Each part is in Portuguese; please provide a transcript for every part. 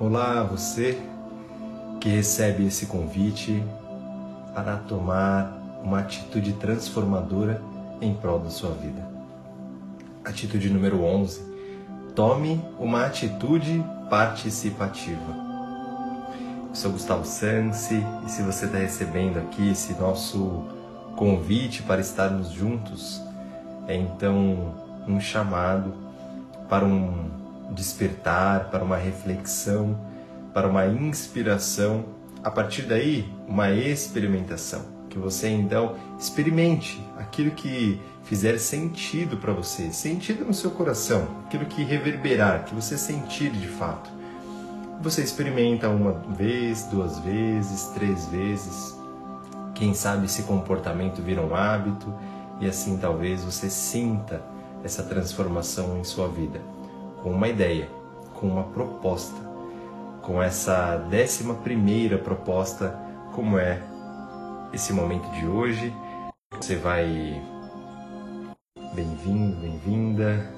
Olá, você que recebe esse convite para tomar uma atitude transformadora em prol da sua vida. Atitude número 11. Tome uma atitude participativa. Eu sou Gustavo Sansi e se você está recebendo aqui esse nosso convite para estarmos juntos, é então um chamado para um despertar, para uma reflexão, para uma inspiração, a partir daí, uma experimentação. Que você então experimente aquilo que fizer sentido para você, sentido no seu coração, aquilo que reverberar, que você sentir de fato. Você experimenta uma vez, duas vezes, três vezes. Quem sabe esse comportamento vira um hábito e assim talvez você sinta essa transformação em sua vida com uma ideia, com uma proposta, com essa décima primeira proposta, como é esse momento de hoje. Você vai. Bem-vindo, bem-vinda.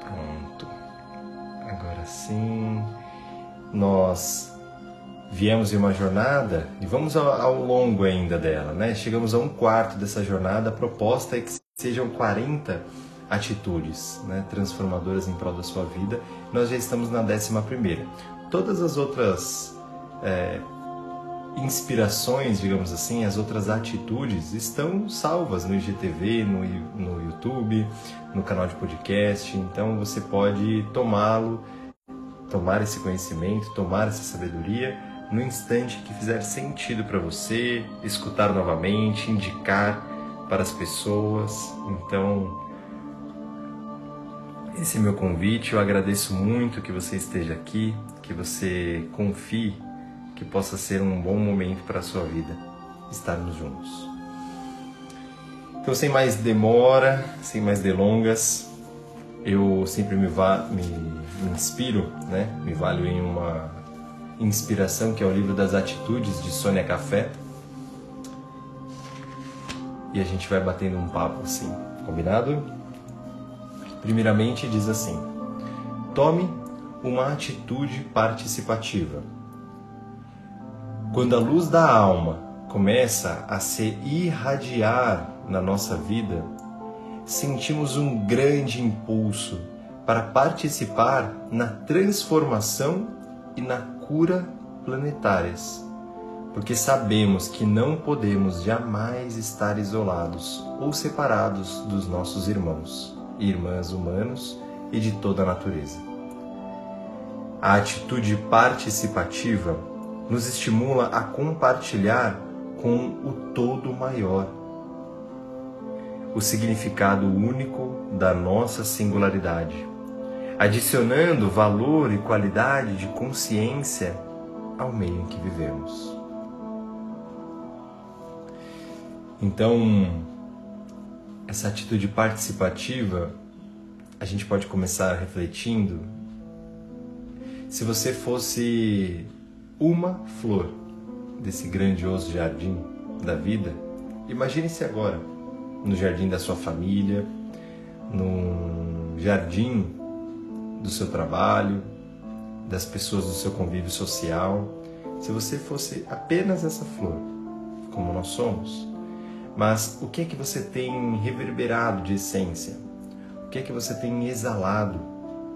Pronto. Agora sim. Nós viemos em uma jornada e vamos ao, ao, longo ainda dela, né? Chegamos a um quarto dessa jornada, a proposta é que sejam 40 atitudes né, transformadoras em prol da sua vida. Nós já estamos na décima primeira. Todas as outras é, inspirações, digamos assim, as outras atitudes estão salvas no IGTV, no, no YouTube, no canal de podcast. Então você pode tomá-lo, tomar esse conhecimento, tomar essa sabedoria no instante que fizer sentido para você, escutar novamente, indicar para as pessoas. Então, esse é meu convite. Eu agradeço muito que você esteja aqui, que você confie que possa ser um bom momento para a sua vida estarmos juntos. Então, sem mais demora, sem mais delongas, eu sempre me, me, me inspiro, né? me valho em uma inspiração que é o livro das atitudes de Sônia Café. E a gente vai batendo um papo assim, combinado? Primeiramente diz assim: tome uma atitude participativa. Quando a luz da alma começa a se irradiar na nossa vida, sentimos um grande impulso para participar na transformação e na cura planetárias, porque sabemos que não podemos jamais estar isolados ou separados dos nossos irmãos e irmãs humanos e de toda a natureza. A atitude participativa nos estimula a compartilhar com o todo maior o significado único da nossa singularidade, adicionando valor e qualidade de consciência ao meio em que vivemos. Então, essa atitude participativa, a gente pode começar refletindo. Se você fosse uma flor desse grandioso jardim da vida, imagine-se agora no jardim da sua família, no jardim do seu trabalho, das pessoas do seu convívio social. Se você fosse apenas essa flor, como nós somos, mas o que é que você tem reverberado de essência? O que é que você tem exalado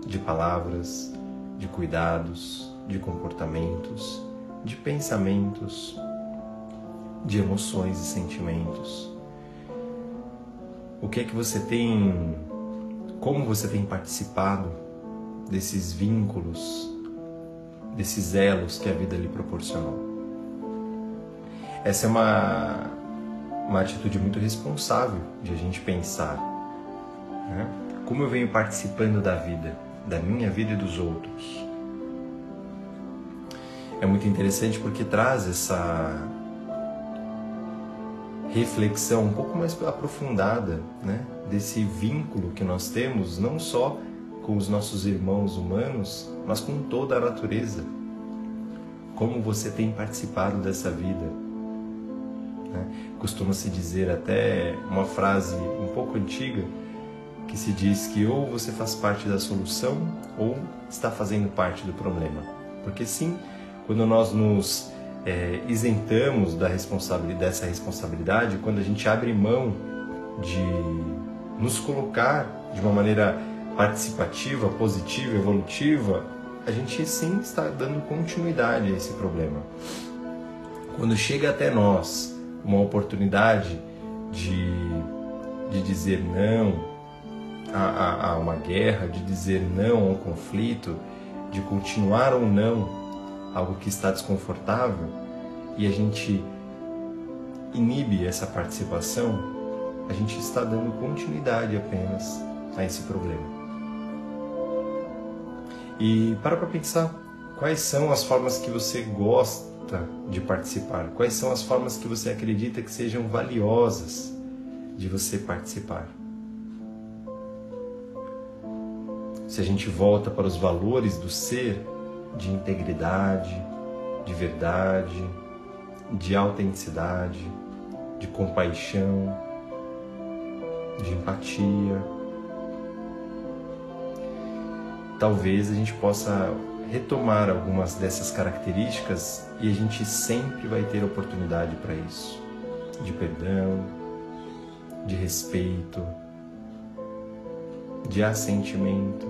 de palavras, de cuidados, de comportamentos, de pensamentos, de emoções e sentimentos? O que é que você tem, como você tem participado desses vínculos, desses elos que a vida lhe proporcionou? Essa é uma uma atitude muito responsável de a gente pensar. Né? Como eu venho participando da vida, da minha vida e dos outros. É muito interessante porque traz essa reflexão um pouco mais aprofundada né? desse vínculo que nós temos, não só com os nossos irmãos humanos, mas com toda a natureza. Como você tem participado dessa vida Né? Costuma-se dizer até uma frase um pouco antiga que se diz que ou você faz parte da solução ou está fazendo parte do problema. Porque sim, quando nós nos é, isentamos da responsabilidade, dessa responsabilidade, quando a gente abre mão de nos colocar de uma maneira participativa, positiva, evolutiva, a gente sim está dando continuidade a esse problema. Quando chega até nós uma oportunidade de, de dizer não a, a, a uma guerra, de dizer não a um conflito, de continuar ou não algo que está desconfortável e a gente inibe essa participação, a gente está dando continuidade apenas a esse problema. E para para pensar quais são as formas que você gosta de participar, quais são as formas que você acredita que sejam valiosas de você participar. Se a gente volta para os valores do ser, de integridade, de verdade, de autenticidade, de compaixão, de empatia. Talvez a gente possa retomar algumas dessas características e a gente sempre vai ter oportunidade para isso. De perdão, de respeito, de assentimento.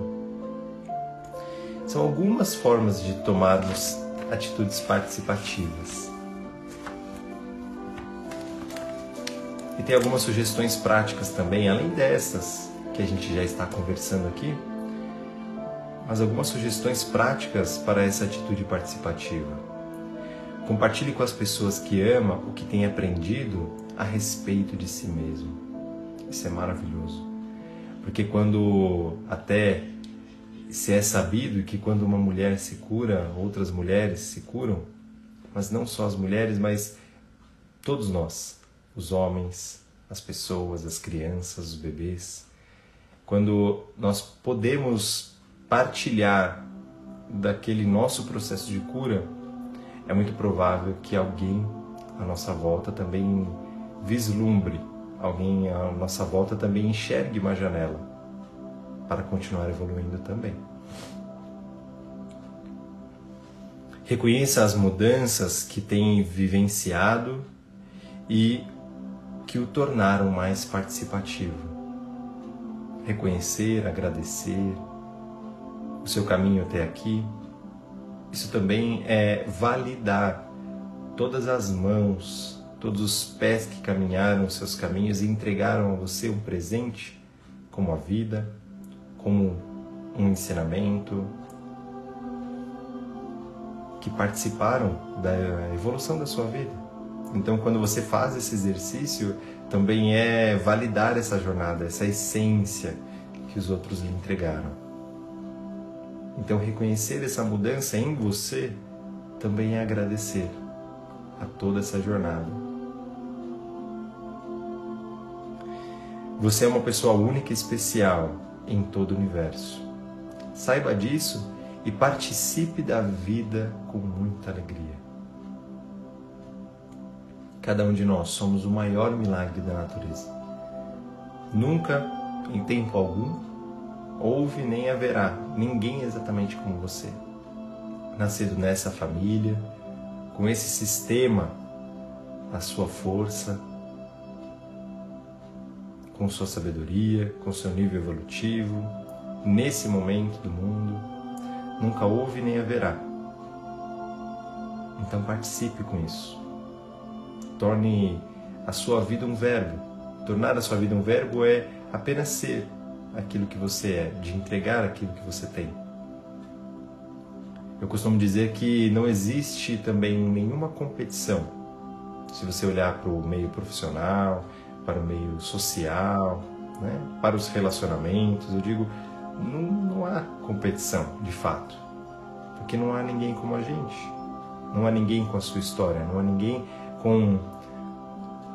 São algumas formas de tomarmos atitudes participativas. E tem algumas sugestões práticas também, além dessas que a gente já está conversando aqui, mas algumas sugestões práticas para essa atitude participativa. Compartilhe com as pessoas que ama o que tem aprendido a respeito de si mesmo. Isso é maravilhoso. Porque quando até se é sabido que quando uma mulher se cura, outras mulheres se curam, mas não só as mulheres, mas todos nós, os homens, as pessoas, as crianças, os bebês, quando nós podemos partilhar daquele nosso processo de cura, é muito provável que alguém à nossa volta também vislumbre, alguém à nossa volta também enxergue uma janela para continuar evoluindo também. Reconheça as mudanças que tem vivenciado e que o tornaram mais participativo. Reconhecer, agradecer o seu caminho até aqui, isso também é validar todas as mãos, todos os pés que caminharam os seus caminhos e entregaram a você um presente, como a vida, como um ensinamento, que participaram da evolução da sua vida. Então, quando você faz esse exercício, também é validar essa jornada, essa essência que os outros lhe entregaram. Então, reconhecer essa mudança em você também é agradecer a toda essa jornada. Você é uma pessoa única e especial em todo o universo. Saiba disso e participe da vida com muita alegria. Cada um de nós somos o maior milagre da natureza. Nunca, em tempo algum, houve nem haverá ninguém exatamente como você. Nascido nessa família, com esse sistema a sua força, com sua sabedoria, com seu nível evolutivo, nesse momento do mundo, nunca houve nem haverá. Então participe com isso. Torne a sua vida um verbo. Tornar a sua vida um verbo é apenas ser, aquilo que você é, de entregar aquilo que você tem. Eu costumo dizer que não existe também nenhuma competição. Se você olhar para o meio profissional, para o meio social, né, para os relacionamentos, eu digo, não, não há competição de fato. Porque não há ninguém como a gente. Não há ninguém com a sua história, não há ninguém com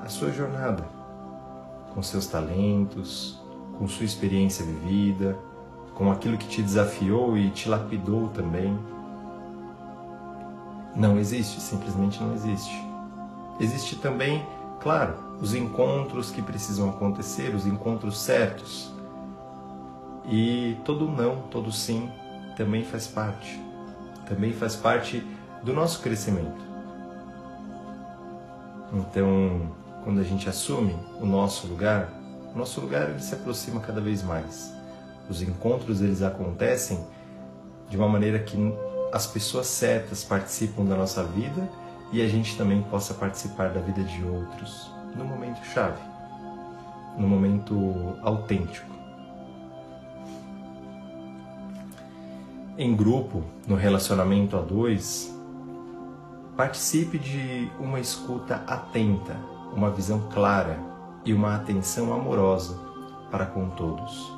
a sua jornada, com seus talentos, com sua experiência vivida, com aquilo que te desafiou e te lapidou também. Não existe, simplesmente não existe. Existe também, Claro, os encontros que precisam acontecer, os encontros certos. E todo não, todo sim também faz parte. Também faz parte do nosso crescimento. Então, quando a gente assume o nosso lugar, o nosso lugar ele se aproxima cada vez mais. Os encontros eles acontecem de uma maneira que as pessoas certas participam da nossa vida e a gente também possa participar da vida de outros no momento chave, no momento autêntico. Em grupo, no relacionamento a dois, participe de uma escuta atenta, uma visão clara e uma atenção amorosa para com todos.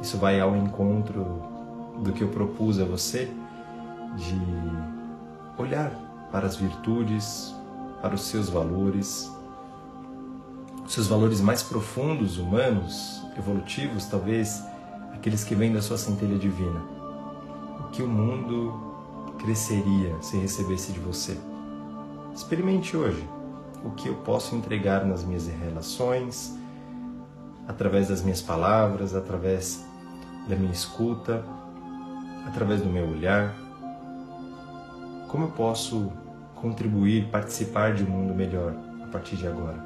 Isso vai ao encontro do que eu propus a você de olhar para as virtudes, para os seus valores, seus valores mais profundos, humanos, evolutivos, talvez aqueles que vêm da sua centelha divina. O que o mundo cresceria se recebesse de você? Experimente hoje o que eu posso entregar nas minhas relações, através das minhas palavras, através da minha escuta, através do meu olhar. Como eu posso contribuir, participar de um mundo melhor a partir de agora?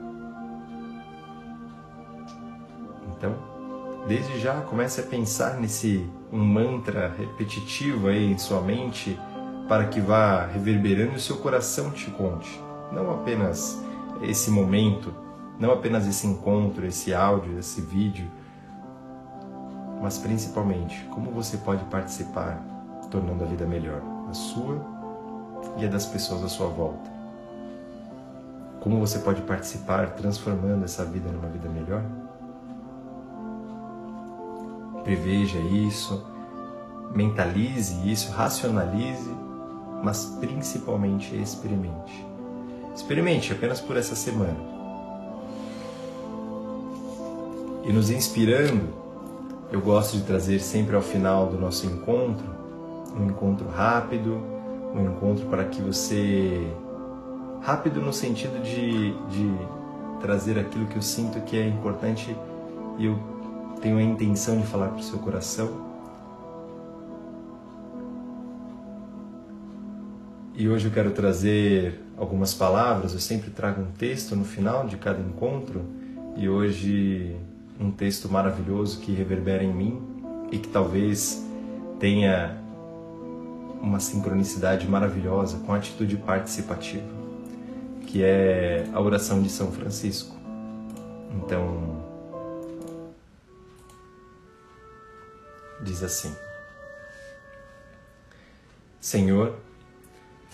Então, desde já comece a pensar nesse um mantra repetitivo aí em sua mente para que vá reverberando e o seu coração te conte. Não apenas esse momento, não apenas esse encontro, esse áudio, esse vídeo, mas principalmente como você pode participar tornando a vida melhor, a sua e a das pessoas à sua volta. Como você pode participar transformando essa vida numa vida melhor? Preveja isso, mentalize isso, racionalize, mas principalmente experimente. Experimente apenas por essa semana. E nos inspirando, eu gosto de trazer sempre ao final do nosso encontro um encontro rápido, um encontro para que você. rápido no sentido de, de trazer aquilo que eu sinto que é importante e eu tenho a intenção de falar para o seu coração. E hoje eu quero trazer algumas palavras, eu sempre trago um texto no final de cada encontro. E hoje um texto maravilhoso que reverbera em mim e que talvez tenha uma sincronicidade maravilhosa com a atitude participativa, que é a oração de São Francisco. Então, diz assim: Senhor,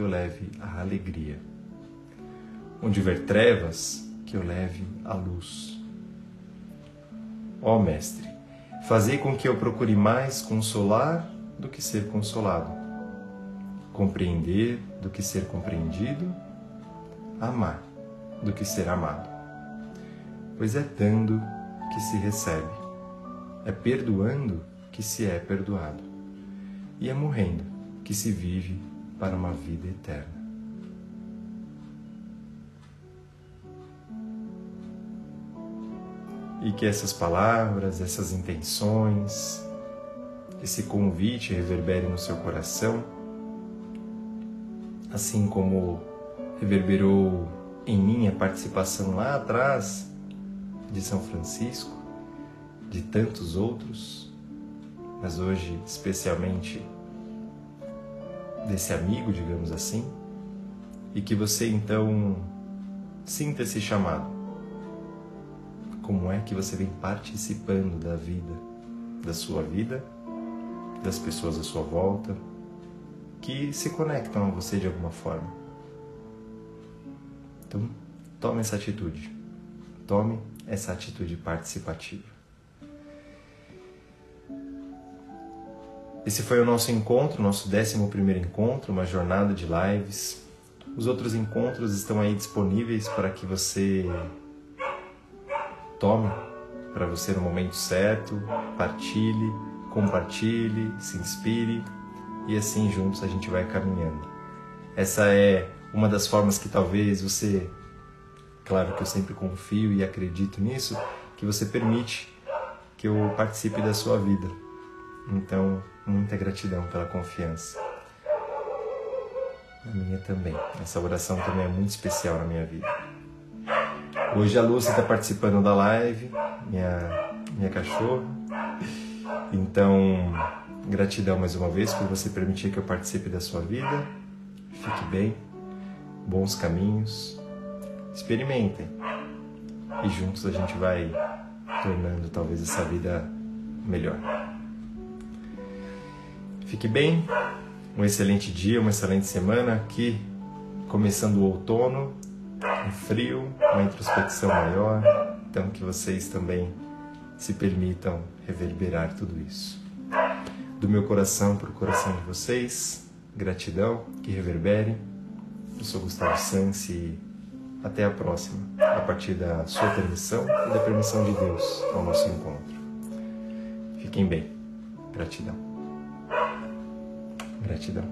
que eu leve a alegria. Onde houver trevas, que eu leve a luz. Ó Mestre, fazei com que eu procure mais consolar do que ser consolado, compreender do que ser compreendido, amar do que ser amado. Pois é dando que se recebe, é perdoando que se é perdoado, e é morrendo que se vive para uma vida eterna. E que essas palavras, essas intenções, esse convite reverbere no seu coração, assim como reverberou em mim a participação lá atrás de São Francisco, de tantos outros, mas hoje especialmente desse amigo, digamos assim, e que você então sinta esse chamado. Como é que você vem participando da vida, da sua vida das pessoas à sua volta que se conectam a você de alguma forma. Então, tome essa atitude. tome essa atitude participativa. Esse foi o nosso encontro, nosso 11 encontro, uma jornada de lives. Os outros encontros estão aí disponíveis para que você tome para você no momento certo, partilhe, compartilhe, se inspire e assim juntos a gente vai caminhando. Essa é uma das formas que talvez você, claro que eu sempre confio e acredito nisso, que você permite que eu participe da sua vida. Então, muita gratidão pela confiança. A minha também. Essa oração também é muito especial na minha vida. Hoje a Lúcia está participando da live, minha, minha cachorra. Então, gratidão mais uma vez por você permitir que eu participe da sua vida. Fique bem bons caminhos. Experimentem. E juntos a gente vai tornando talvez essa vida melhor. Fique bem, um excelente dia, uma excelente semana aqui, começando o outono, um frio, uma introspecção maior, então que vocês também se permitam reverberar tudo isso. Do meu coração para o coração de vocês, gratidão, que reverbere eu sou Gustavo Sansi e até a próxima, a partir da sua permissão e da permissão de Deus ao nosso encontro. Fiquem bem. Gratidão. Gratidão.